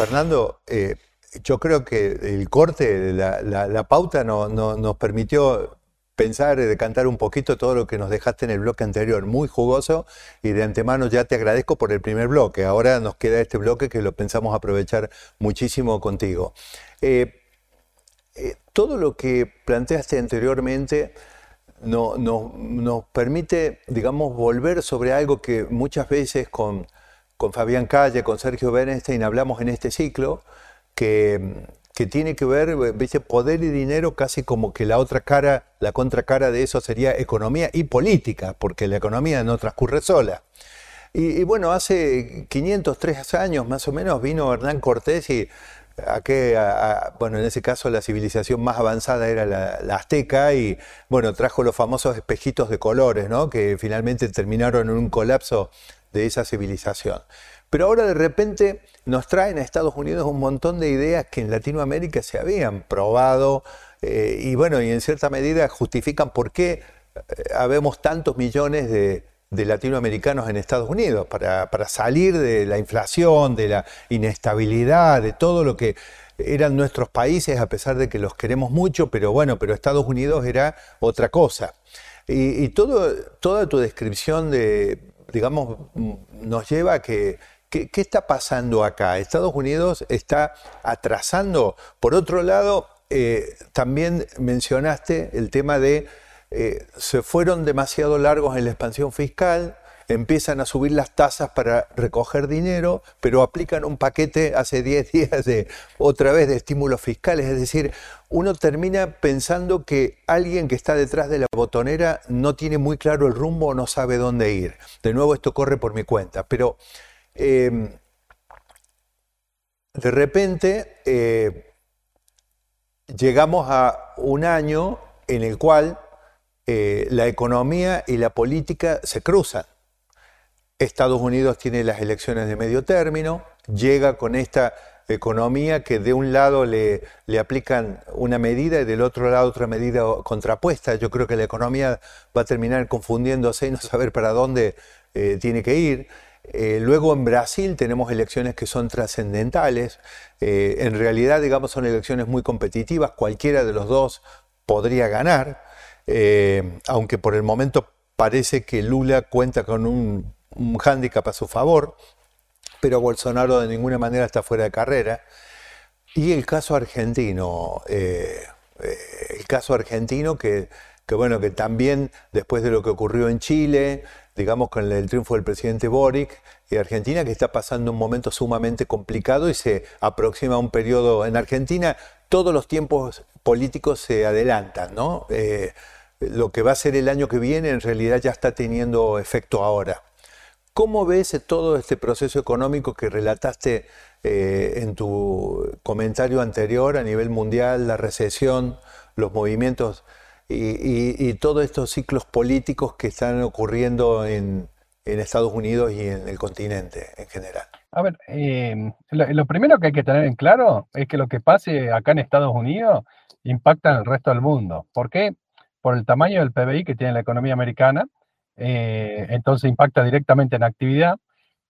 Fernando, eh, yo creo que el corte, la, pauta no, nos permitió pensar y decantar un poquito todo lo que nos dejaste en el bloque anterior, muy jugoso, y de antemano ya te agradezco por el primer bloque. Ahora nos queda este bloque que lo pensamos aprovechar muchísimo contigo. Eh, eh, todo lo que planteaste anteriormente no, nos permite, digamos, volver sobre algo que muchas veces con con Fabián Calle, con Sergio Bernstein, hablamos en este ciclo, que, tiene que ver, ¿viste? poder y dinero casi como que la otra cara, la contracara de eso sería economía y política, porque la economía no transcurre sola. Y, bueno, hace 503 años más o menos vino Hernán Cortés y a que, bueno, en ese caso la civilización más avanzada era la, la, azteca y, bueno, trajo los famosos espejitos de colores, ¿no? Que finalmente terminaron en un colapso de esa civilización. Pero ahora de repente nos traen a Estados Unidos un montón de ideas que en Latinoamérica se habían probado eh, y bueno, y en cierta medida justifican por qué eh, habemos tantos millones de, latinoamericanos en Estados Unidos, para, salir de la inflación, de la inestabilidad, de todo lo que eran nuestros países, a pesar de que los queremos mucho, pero bueno, pero Estados Unidos era otra cosa. Y, y todo, toda tu descripción de, digamos, nos lleva a que ¿Qué, está pasando acá? Estados Unidos está atrasando. Por otro lado, eh, también mencionaste el tema de eh, se fueron demasiado largos en la expansión fiscal, empiezan a subir las tasas para recoger dinero, pero aplican un paquete hace 10 días de otra vez de estímulos fiscales. Es decir, uno termina pensando que alguien que está detrás de la botonera no tiene muy claro el rumbo o no sabe dónde ir. De nuevo, esto corre por mi cuenta, pero em, de repente eh, llegamos a un año en el cual eh, la economía y la política se cruzan. Estados Unidos tiene las elecciones de medio término, llega con esta economía que de un lado le, le, aplican una medida y del otro lado otra medida contrapuesta. Yo creo que la economía va a terminar confundiéndose y no saber para dónde eh, tiene que ir. Eh, luego en Brasil tenemos elecciones que son trascendentales. Eh, en realidad, digamos, son elecciones muy competitivas. Cualquiera de los dos podría ganar, aunque por el momento parece que Lula cuenta con un un hándicap a su favor, pero Bolsonaro de ninguna manera está fuera de carrera. Y el caso argentino, eh, eh, el caso argentino que, bueno, que también después de lo que ocurrió en Chile, digamos con el triunfo del presidente Boric, y Argentina que está pasando un momento sumamente complicado y se aproxima a un periodo en Argentina, todos los tiempos políticos se adelantan, ¿no? Eh, lo que va a ser el año que viene en realidad ya está teniendo efecto ahora. ¿Cómo ves todo este proceso económico que relataste eh, en tu comentario anterior a nivel mundial, la recesión, los movimientos y, todos estos ciclos políticos que están ocurriendo en, Estados Unidos y en el continente en general? A ver, eh, lo, primero que hay que tener en claro es que lo que pase acá en Estados Unidos impacta en el resto del mundo. ¿Por qué? Por el tamaño del PBI que tiene la economía americana eh, entonces impacta directamente en actividad,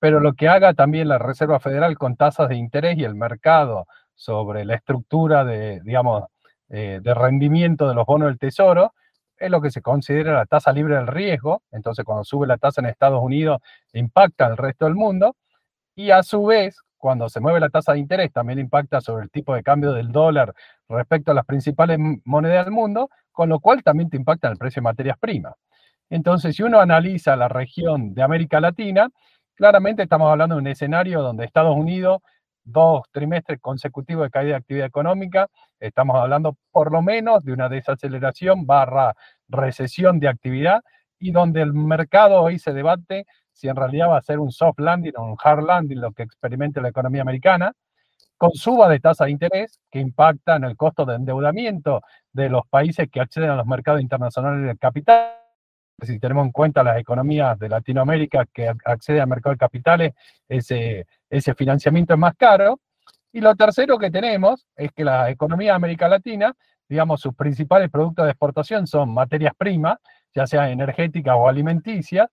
pero lo que haga también la Reserva Federal con tasas de interés y el mercado sobre la estructura de, digamos, eh, de rendimiento de los bonos del Tesoro, es lo que se considera la tasa libre del riesgo, entonces cuando sube la tasa en Estados Unidos impacta al resto del mundo, y a su vez, cuando se mueve la tasa de interés, también impacta sobre el tipo de cambio del dólar respecto a las principales monedas del mundo, con lo cual también te impacta el precio de materias primas. Entonces, si uno analiza la región de América Latina, claramente estamos hablando de un escenario donde Estados Unidos, dos trimestres consecutivos de caída de actividad económica, estamos hablando por lo menos de una desaceleración barra recesión de actividad y donde el mercado hoy se debate si en realidad va a ser un soft landing o un hard landing lo que experimente la economía americana. con suba de tasa de interés que impacta en el costo de endeudamiento de los países que acceden a los mercados internacionales del capital. Si tenemos en cuenta las economías de Latinoamérica que acceden al mercado de capitales, ese, ese financiamiento es más caro. Y lo tercero que tenemos es que la economía de América Latina, digamos, sus principales productos de exportación son materias primas, ya sea energéticas o alimenticias,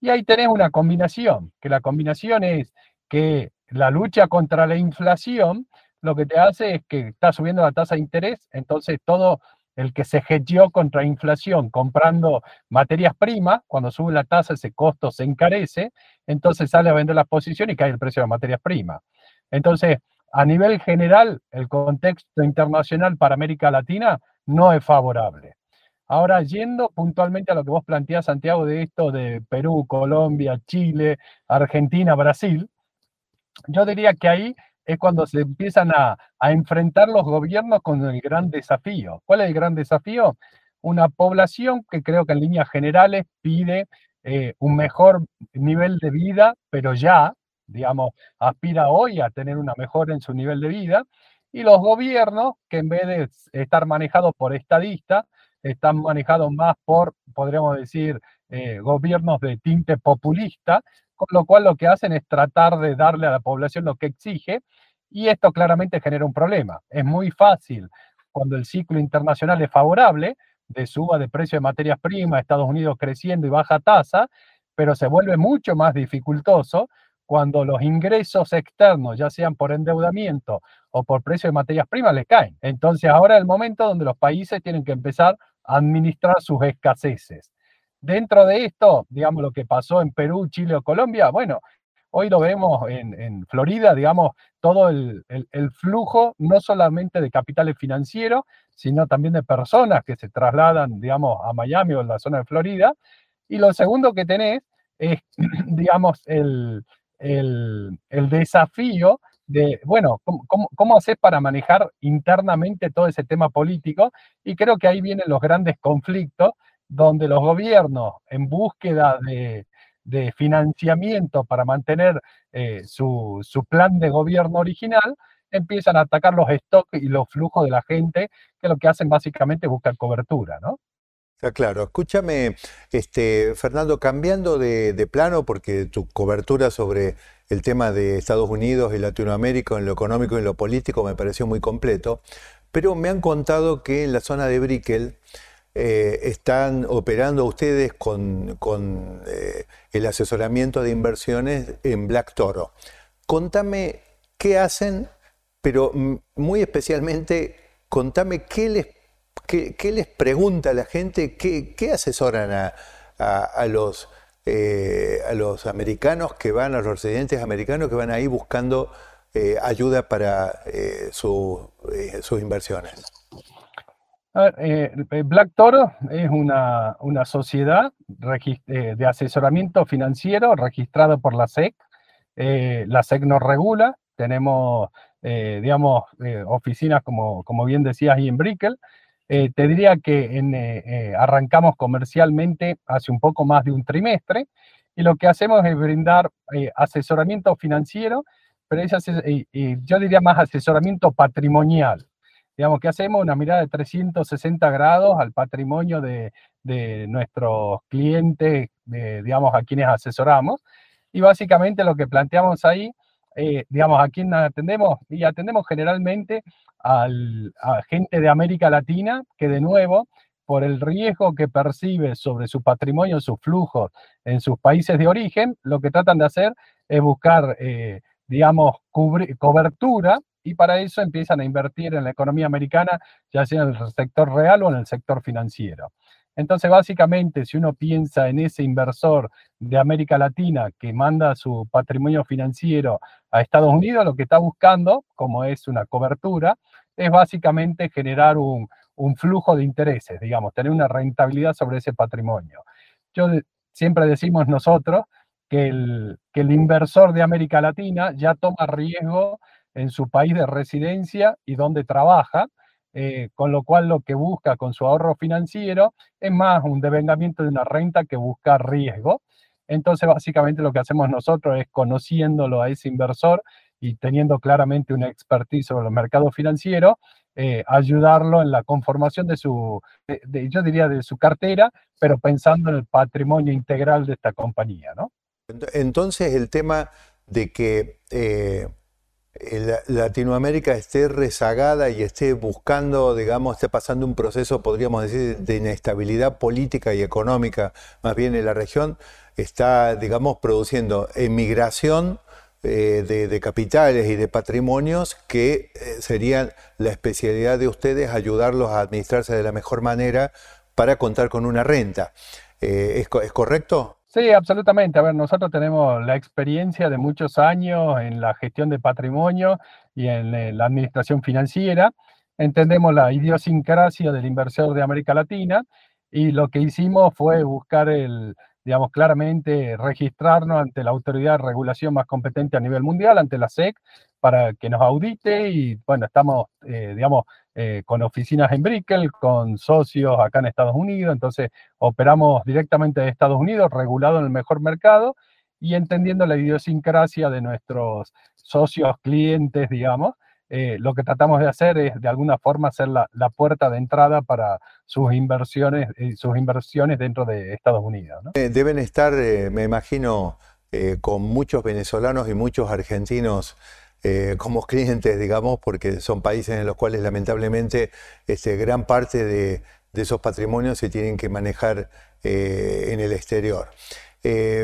y ahí tenés una combinación, que la combinación es que la lucha contra la inflación lo que te hace es que está subiendo la tasa de interés, entonces todo el que se hedgeó contra inflación comprando materias primas, cuando sube la tasa ese costo se encarece, entonces sale a vender la posición y cae el precio de las materias primas. Entonces, a nivel general, el contexto internacional para América Latina no es favorable. Ahora, yendo puntualmente a lo que vos planteás, Santiago, de esto de Perú, Colombia, Chile, Argentina, Brasil, yo diría que ahí es cuando se empiezan a, enfrentar los gobiernos con el gran desafío. ¿Cuál es el gran desafío? Una población que creo que en líneas generales pide eh, un mejor nivel de vida, pero ya, digamos, aspira hoy a tener una mejora en su nivel de vida, y los gobiernos que en vez de estar manejados por estadistas, están manejados más por, podríamos decir, eh, gobiernos de tinte populista, con lo cual lo que hacen es tratar de darle a la población lo que exige, y esto claramente genera un problema. Es muy fácil cuando el ciclo internacional es favorable, de suba de precio de materias primas, Estados Unidos creciendo y baja tasa, pero se vuelve mucho más dificultoso cuando los ingresos externos, ya sean por endeudamiento o por precio de materias primas, le caen. Entonces ahora es el momento donde los países tienen que empezar a administrar sus escaseces. Dentro de esto, digamos, lo que pasó en Perú, Chile o Colombia, bueno, hoy lo vemos en, Florida, digamos, todo el, flujo, no solamente de capitales financieros, sino también de personas que se trasladan, digamos, a Miami o en la zona de Florida. Y lo segundo que tenés es, digamos, el, el, desafío de, bueno, ¿cómo, cómo, hacer para manejar internamente todo ese tema político? Y creo que ahí vienen los grandes conflictos donde los gobiernos, en búsqueda de, financiamiento para mantener eh, su, su, plan de gobierno original, empiezan a atacar los stocks y los flujos de la gente, que lo que hacen básicamente es buscar cobertura, ¿no? claro. Escúchame, este, Fernando, cambiando de, plano, porque tu cobertura sobre el tema de Estados Unidos y Latinoamérica en lo económico y en lo político me pareció muy completo, pero me han contado que en la zona de Brickell eh, están operando ustedes con, eh, el asesoramiento de inversiones en Black Toro. Contame qué hacen, pero muy especialmente contame qué les ¿Qué, les pregunta la gente? ¿Qué, asesoran a, los, eh, a los americanos que van, a los residentes americanos que van ahí buscando ayuda para sus inversiones? Black Toro es una, una sociedad de asesoramiento financiero registrada por la SEC. la SEC nos regula, tenemos, digamos, oficinas, como, como bien decías, ahí en Brickell. Eh, te diría que eh, eh, arrancamos comercialmente hace un poco más de un trimestre y lo que hacemos es brindar asesoramiento financiero, pero yo diría más asesoramiento patrimonial. Digamos que hacemos una mirada de 360 grados al patrimonio de, nuestros clientes, digamos, a quienes asesoramos. Y básicamente lo que planteamos ahí, digamos, a quién atendemos, y atendemos generalmente a gente de América Latina que de nuevo, por el riesgo que percibe sobre su patrimonio, sus flujos en sus países de origen, lo que tratan de hacer es buscar, eh, digamos, cobertura y para eso empiezan a invertir en la economía americana, ya sea en el sector real o en el sector financiero. Entonces, básicamente, si uno piensa en ese inversor de América Latina que manda su patrimonio financiero a Estados Unidos, lo que está buscando, como es una cobertura, es básicamente generar un, flujo de intereses, digamos, tener una rentabilidad sobre ese patrimonio. Yo siempre decimos nosotros que el, que el inversor de América Latina ya toma riesgo en su país de residencia y donde trabaja, eh, con lo cual lo que busca con su ahorro financiero es más un devengamiento de una renta que busca riesgo. Entonces, básicamente lo que hacemos nosotros es conociéndolo a ese inversor y teniendo claramente una expertise sobre los mercados financieros, eh, ayudarlo en la conformación de su, yo diría, de su cartera, pero pensando en el patrimonio integral de esta compañía, ¿no? Entonces, el tema de que eh, Latinoamérica esté rezagada y esté buscando, digamos, esté pasando un proceso, podríamos decir, de inestabilidad política y económica, más bien en la región, está, digamos, produciendo emigración eh, de, capitales y de patrimonios que eh, serían la especialidad de ustedes ayudarlos a administrarse de la mejor manera para contar con una renta. Eh, ¿es, correcto? Sí, absolutamente. A ver, nosotros tenemos la experiencia de muchos años en la gestión de patrimonio y en la administración financiera. Entendemos la idiosincrasia del inversor de América Latina y lo que hicimos fue buscar el, digamos, claramente registrarnos ante la autoridad de regulación más competente a nivel mundial, ante la SEC, para que nos audite y, bueno, estamos, eh, digamos, eh, con oficinas en Brickell, con socios acá en Estados Unidos, entonces operamos directamente de Estados Unidos, regulado en el mejor mercado y entendiendo la idiosincrasia de nuestros socios, clientes, digamos, eh, lo que tratamos de hacer es de alguna forma ser la, puerta de entrada para sus inversiones, eh, sus inversiones dentro de Estados Unidos. Deben estar, me imagino, con muchos venezolanos y muchos argentinos como clientes, digamos, porque son países en los cuales lamentablemente este, gran parte de, esos patrimonios se tienen que manejar en el exterior.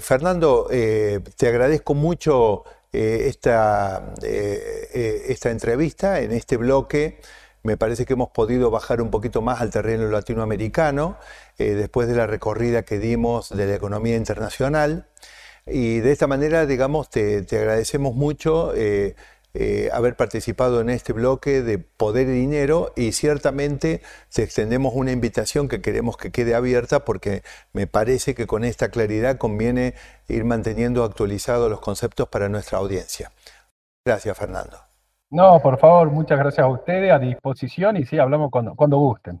Fernando, te agradezco mucho eh, esta, eh, eh, esta entrevista, en este bloque. Me parece que hemos podido bajar un poquito más al terreno latinoamericano después de la recorrida que dimos de la economía internacional. Y de esta manera, digamos, te, te agradecemos mucho eh, haber participado en este bloque de Poder y Dinero y ciertamente te extendemos una invitación que queremos que quede abierta porque me parece que con esta claridad conviene ir manteniendo actualizados los conceptos para nuestra audiencia. Gracias, Fernando. No, por favor, muchas gracias a ustedes, a disposición y sí, hablamos cuando, cuando gusten.